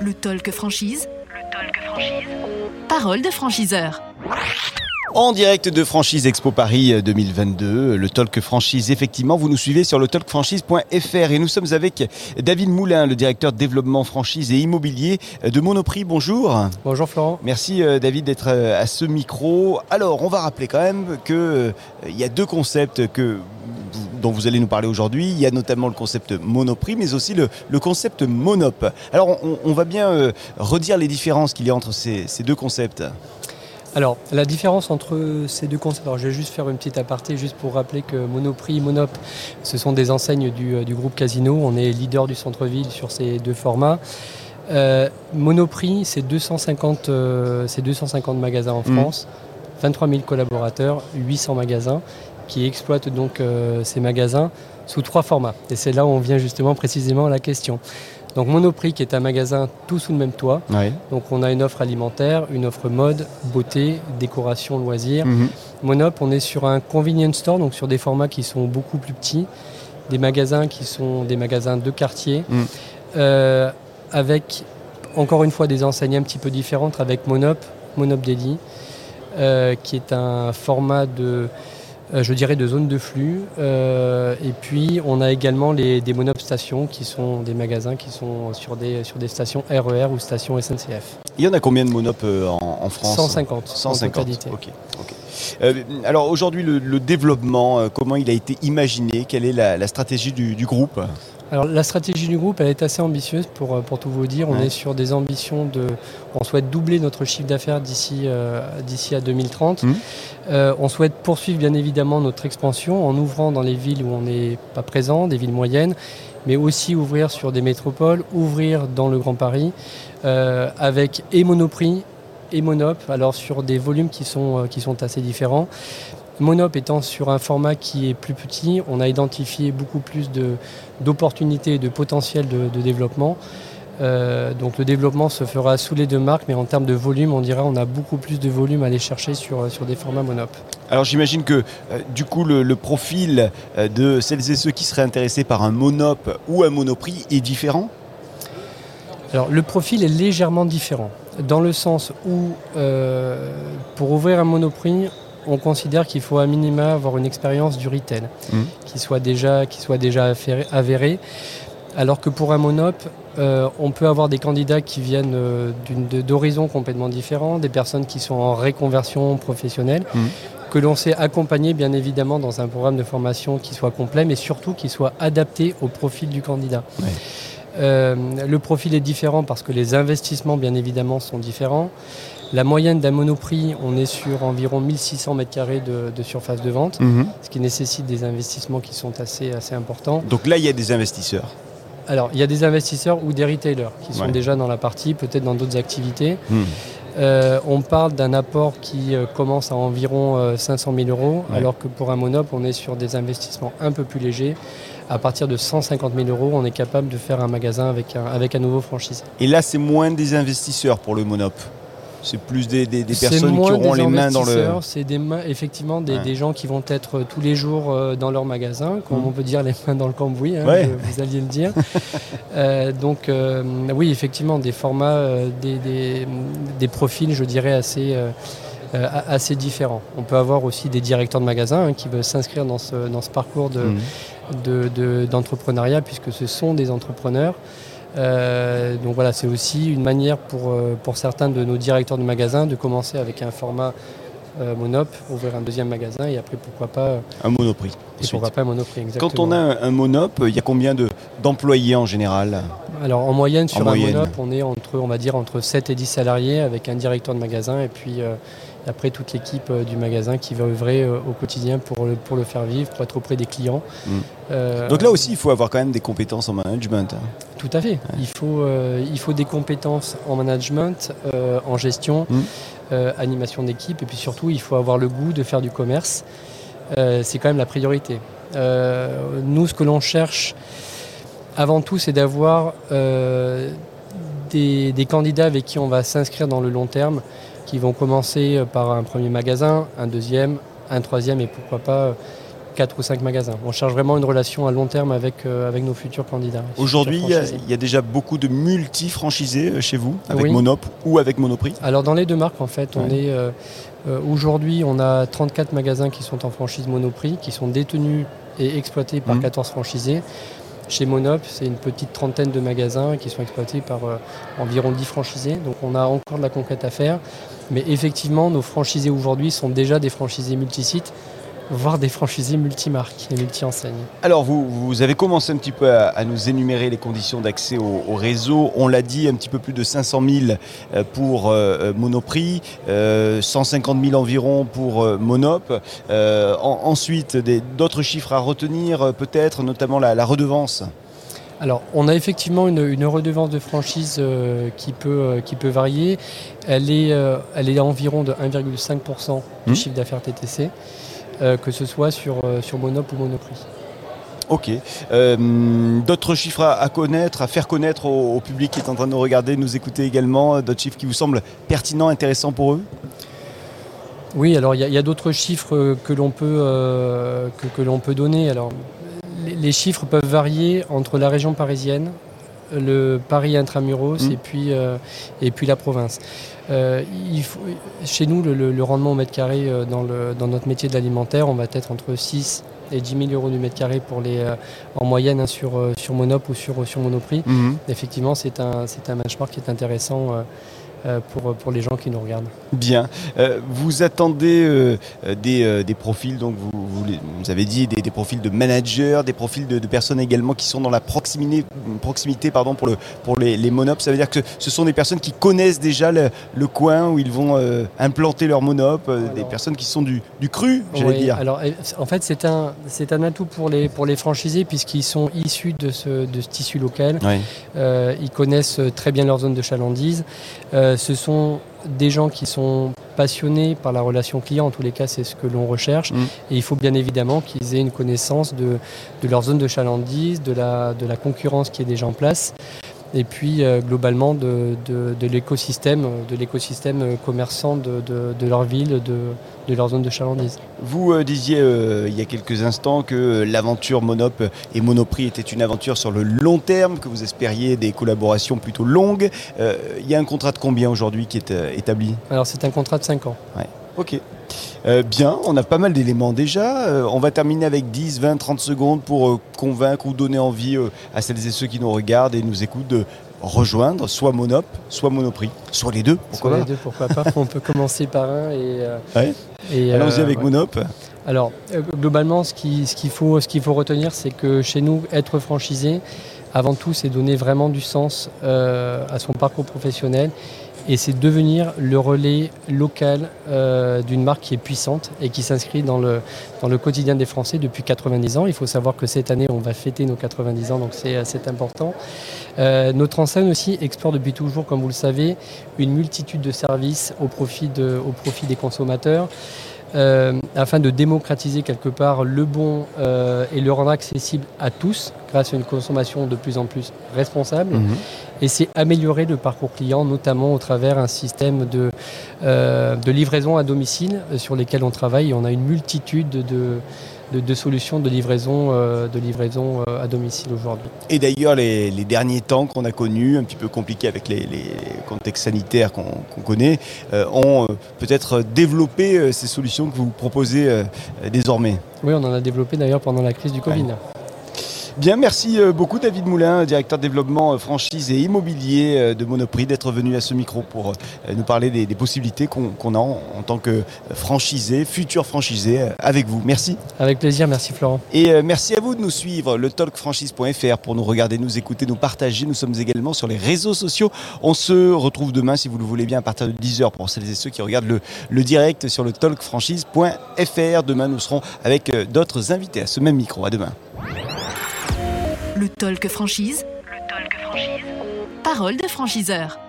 Le talk franchise. Le talk franchise. Parole de franchiseur. En direct de Franchise Expo Paris 2022, le Talk Franchise, effectivement, vous nous suivez sur le talkfranchise.fr et nous sommes avec David Moulin, le directeur de développement franchise et immobilier de Monoprix. Bonjour. Bonjour Florent. Merci euh, David d'être euh, à ce micro. Alors, on va rappeler quand même qu'il euh, y a deux concepts que dont vous allez nous parler aujourd'hui. Il y a notamment le concept Monoprix, mais aussi le, le concept Monop. Alors, on, on va bien redire les différences qu'il y a entre ces, ces deux concepts. Alors, la différence entre ces deux concepts, alors je vais juste faire une petite aparté, juste pour rappeler que Monoprix et Monop, ce sont des enseignes du, du groupe Casino. On est leader du centre-ville sur ces deux formats. Euh, Monoprix, c'est 250, euh, 250 magasins en France, mmh. 23 000 collaborateurs, 800 magasins qui exploitent donc euh, ces magasins sous trois formats. Et c'est là où on vient justement précisément à la question. Donc Monoprix qui est un magasin tout sous le même toit. Oui. Donc on a une offre alimentaire, une offre mode, beauté, décoration, loisirs. Mmh. Monop, on est sur un convenience store, donc sur des formats qui sont beaucoup plus petits, des magasins qui sont des magasins de quartier, mmh. euh, avec encore une fois des enseignes un petit peu différentes avec Monop, Monop Daily, euh, qui est un format de je dirais de zone de flux. Euh, et puis on a également les, des monop stations qui sont des magasins qui sont sur des, sur des stations RER ou stations SNCF. Il y en a combien de monop euh, en, en, France? 150. 150. Ok. okay. Euh, alors aujourd'hui, le, le, développement, euh, comment il a été imaginé? Quelle est la, la stratégie du, du groupe? Alors la stratégie du groupe, elle est assez ambitieuse pour, pour tout vous dire. On ouais. est sur des ambitions de... On souhaite doubler notre chiffre d'affaires d'ici euh, d'ici à 2030. Mmh. Euh, on souhaite poursuivre bien évidemment notre expansion en ouvrant dans les villes où on n'est pas présent, des villes moyennes, mais aussi ouvrir sur des métropoles, ouvrir dans le Grand Paris, euh, avec et Monoprix et Monop, alors sur des volumes qui sont, euh, qui sont assez différents. Monop étant sur un format qui est plus petit, on a identifié beaucoup plus d'opportunités et de potentiel de, de développement. Euh, donc le développement se fera sous les deux marques, mais en termes de volume, on dirait on a beaucoup plus de volume à aller chercher sur, sur des formats Monop. Alors j'imagine que euh, du coup le, le, profil de celles et ceux qui seraient intéressés par un Monop ou un Monoprix est différent? Alors le profil est légèrement différent, dans le sens où euh, pour ouvrir un Monoprix, on considère qu'il faut à minima avoir une expérience du retail mmh. qui soit déjà, qui soit déjà avérée. Alors que pour un monop, euh, on peut avoir des candidats qui viennent euh, d'horizons complètement différents, des personnes qui sont en reconversion professionnelle, mmh. que l'on sait accompagner bien évidemment dans un programme de formation qui soit complet, mais surtout qui soit adapté au profil du candidat. Ouais. Euh, le profil est différent parce que les investissements bien évidemment sont différents. La moyenne d'un monoprix, on est sur environ 1600 m2 de, de, surface de vente, Mmh. mmh. ce qui nécessite des investissements qui sont assez, assez importants. Donc là, il y a des investisseurs alors, il y a des investisseurs ou des retailers qui sont Ouais. déjà dans la partie, peut-être dans d'autres activités. Mmh. Euh, on parle d'un apport qui euh, commence à environ euh, 500 000 euros, Ouais. alors que pour un monop, on est sur des investissements un peu plus légers. À partir de 150 000 euros, on est capable de faire un magasin avec un, avec un nouveau franchisé. Et là, c'est moins des investisseurs pour le monop c'est plus des, des, des C'est personnes qui auront les mains dans le. C'est des mains, effectivement des, Ouais. des gens qui vont être euh, tous les jours euh, dans leur magasin, comme Mhm. on peut dire les mains dans le cambouis, hein, Ouais. vous alliez le dire. Euh, donc euh, oui, effectivement, des formats, des, profils, je dirais, assez, assez différents. On peut avoir aussi des directeurs de magasins hein, qui veulent s'inscrire dans ce, dans ce parcours de, Mmh. de- de- d'entrepreneuriat puisque ce sont des entrepreneurs. Euh, donc voilà, c'est aussi une manière pour, euh, pour certains de nos directeurs de magasins de commencer avec un format euh, monop, ouvrir un deuxième magasin et après pourquoi pas, Un monoprix. et pourquoi pas un monoprix. Exactement. Quand on a un, un monop, il y a combien de- d'employés en général? Alors en moyenne sur En un moyenne. monop, on est entre on va dire entre 7 et 10 salariés avec un directeur de magasin et puis euh, après toute l'équipe euh, du magasin qui va œuvrer euh, au quotidien pour le, pour le faire vivre, pour être auprès des clients. Mm. Euh, Donc là aussi, il faut avoir quand même des compétences en management. hein. Tout à fait. Il, faut, euh, il faut des compétences en management, euh, en gestion, Mm. animation d'équipe, et puis surtout, il faut avoir le goût de faire du commerce. C'est quand même la priorité. Nous, ce que l'on cherche, avant tout, c'est d'avoir des, des candidats avec qui on va s'inscrire dans le long terme, qui vont commencer par un premier magasin, un deuxième, un troisième, et pourquoi pas 4 ou 5 magasins. On cherche vraiment une relation à long terme avec, avec nos futurs candidats. Aujourd'hui, il y, a déjà beaucoup de multi-franchisés chez vous, avec Monop ou avec Monoprix Alors dans les deux marques, en fait, on est aujourd'hui, on a 34 magasins qui sont en franchise Monoprix, qui sont détenus et exploités par 14 mmh. franchisés. Chez Monop, c'est une petite trentaine de magasins qui sont exploités par euh, environ 10 franchisés. Donc on a encore de la conquête à faire. Mais effectivement, nos franchisés aujourd'hui sont déjà des franchisés multisites voire des franchisés multimarques et multi-enseignes. Alors, vous, vous, avez commencé un petit peu à, nous énumérer les conditions d'accès au, réseau. On l'a dit, un petit peu plus de 500 000 euh, pour euh, Monoprix, 150 000 environ pour Monop. ensuite, d'autres chiffres à retenir, peut-être, notamment la, redevance alors, on a effectivement une, redevance de franchise euh, qui, peut, qui peut varier. Elle est, elle est environ de 1,5% du mmh. chiffre d'affaires TTC. Euh, que ce soit sur, euh, sur Monop ou Monoprix. Ok. Euh, d'autres chiffres à, connaître, à faire connaître au, public qui est en train de nous regarder, nous écouter également, d'autres chiffres qui vous semblent pertinents, intéressants pour eux? Oui, alors il y a, d'autres chiffres que l'on peut, que, l'on peut donner. Alors, les, chiffres peuvent varier entre la région parisienne, le Paris intramuros mmh. et, puis, et puis la province. Euh, chez nous, le, rendement au mètre carré euh, dans, notre métier de l'alimentaire, on va être entre 6 et 10 000 euros du mètre carré pour les, euh, en moyenne hein, sur, sur Monop ou sur, sur Monoprix. Mhm. Effectivement, c'est un, un benchmark qui est intéressant euh, pour, pour les gens qui nous regardent. Bien. Euh, vous attendez euh, des, des, profils, donc vous, vous, avez dit des, des, profils de managers, des profils de, personnes également qui sont dans la proximité, proximité pardon, pour, le, pour les, les monops. Ça veut dire que ce sont des personnes qui connaissent déjà le, le coin où ils vont implanter leur monop, des personnes qui sont du, du cru, j'allais dire. Alors, en fait, c'est un, c'est un atout pour les, pour les franchisés puisqu'ils sont issus de ce, de ce tissu local. ils connaissent très bien leur zone de chalandise ce sont des gens qui sont passionnés par la relation client, en tous les cas c'est ce que l'on recherche, mm. et il faut bien évidemment qu'ils aient une connaissance de, leur zone de chalandise, de la, de la concurrence qui est déjà en place, et puis euh, globalement de, l'écosystème, de l'écosystème euh, commerçant de, leur ville, de, leur zone de chalandise. Vous euh, disiez il y a quelques instants que l'aventure Monop et Monoprix était une aventure sur le long terme, que vous espériez des collaborations plutôt longues. il y a un contrat de combien aujourd'hui qui est établi? Alors c'est un contrat de 5 ans. Ouais. Ok. Euh, bien, on a pas mal d'éléments déjà. Euh, on va terminer avec 10, 20, 30 secondes pour euh, convaincre ou donner envie à celles et ceux qui nous regardent et nous écoutent de rejoindre soit Monop, soit Monoprix, soit les deux. Pourquoi soit les deux, pourquoi pas. on peut commencer par un et. Allons-y avec Monop. Alors, globalement, ce qu'il ce qu'il faut, qu'il faut retenir, c'est que chez nous, être franchisé, avant tout, c'est donner vraiment du sens à son parcours professionnel et c'est devenir le relais local euh, d'une marque qui est puissante et qui s'inscrit dans le, dans le quotidien des Français depuis 90 ans. Il faut savoir que cette année, on va fêter nos 90 ans, donc c'est important. Euh, notre enseigne aussi explore depuis toujours, comme vous le savez, une multitude de services au profit, de, au profit des consommateurs. Euh, afin de démocratiser quelque part le bon euh, et le rendre accessible à tous grâce à une consommation de plus en plus responsable. Mhm. Et c'est améliorer le parcours client, notamment au travers un système de, euh, de livraison à domicile sur lesquels on travaille. on a une multitude de de, solutions de livraison, euh, de livraison euh, à domicile aujourd'hui. Et d'ailleurs, les, derniers temps qu'on a connus, un petit peu compliqués avec les, contextes sanitaires qu'on connaît, euh, ont peut-être développé ces solutions que vous proposez désormais. Oui, on en a développé d'ailleurs pendant la crise du Covid. Bien, merci euh, beaucoup David Moulin, directeur de développement euh, franchise et immobilier euh, de Monoprix, d'être venu à ce micro pour nous parler des, possibilités qu'on a en, tant que franchisé, futur franchisé, avec vous. Merci. Avec plaisir, merci Florent. Et merci à vous de nous suivre, le talkfranchise.fr pour nous regarder, nous écouter, nous partager. Nous sommes également sur les réseaux sociaux. On se retrouve demain, si vous le voulez bien, à partir de 10h pour celles et ceux qui regardent le, le direct sur le talkfranchise.fr. Demain, nous serons avec d'autres invités à ce même micro. À demain. Le talk franchise. Le talk franchise. Parole de franchiseur.